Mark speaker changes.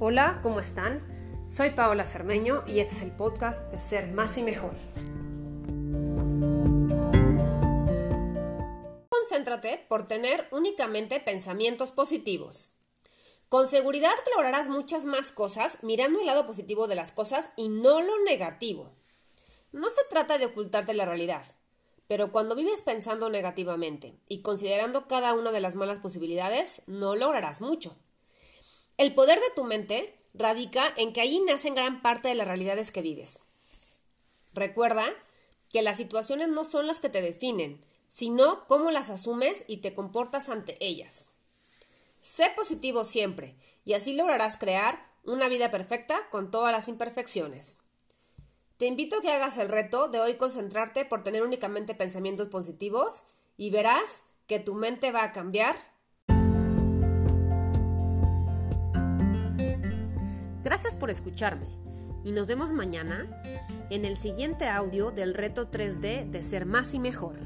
Speaker 1: Hola, ¿cómo están? Soy Paola Cermeño y este es el podcast de Ser Más y Mejor. Concéntrate por tener únicamente pensamientos positivos. Con seguridad que lograrás muchas más cosas mirando el lado positivo de las cosas y no lo negativo. No se trata de ocultarte la realidad, pero cuando vives pensando negativamente y considerando cada una de las malas posibilidades, no lograrás mucho. El poder de tu mente radica en que allí nacen gran parte de las realidades que vives. Recuerda que las situaciones no son las que te definen, sino cómo las asumes y te comportas ante ellas. Sé positivo siempre y así lograrás crear una vida perfecta con todas las imperfecciones. Te invito a que hagas el reto de hoy concentrarte por tener únicamente pensamientos positivos y verás que tu mente va a cambiar Gracias por escucharme y nos vemos mañana en el siguiente audio del reto 3D de ser más y mejor.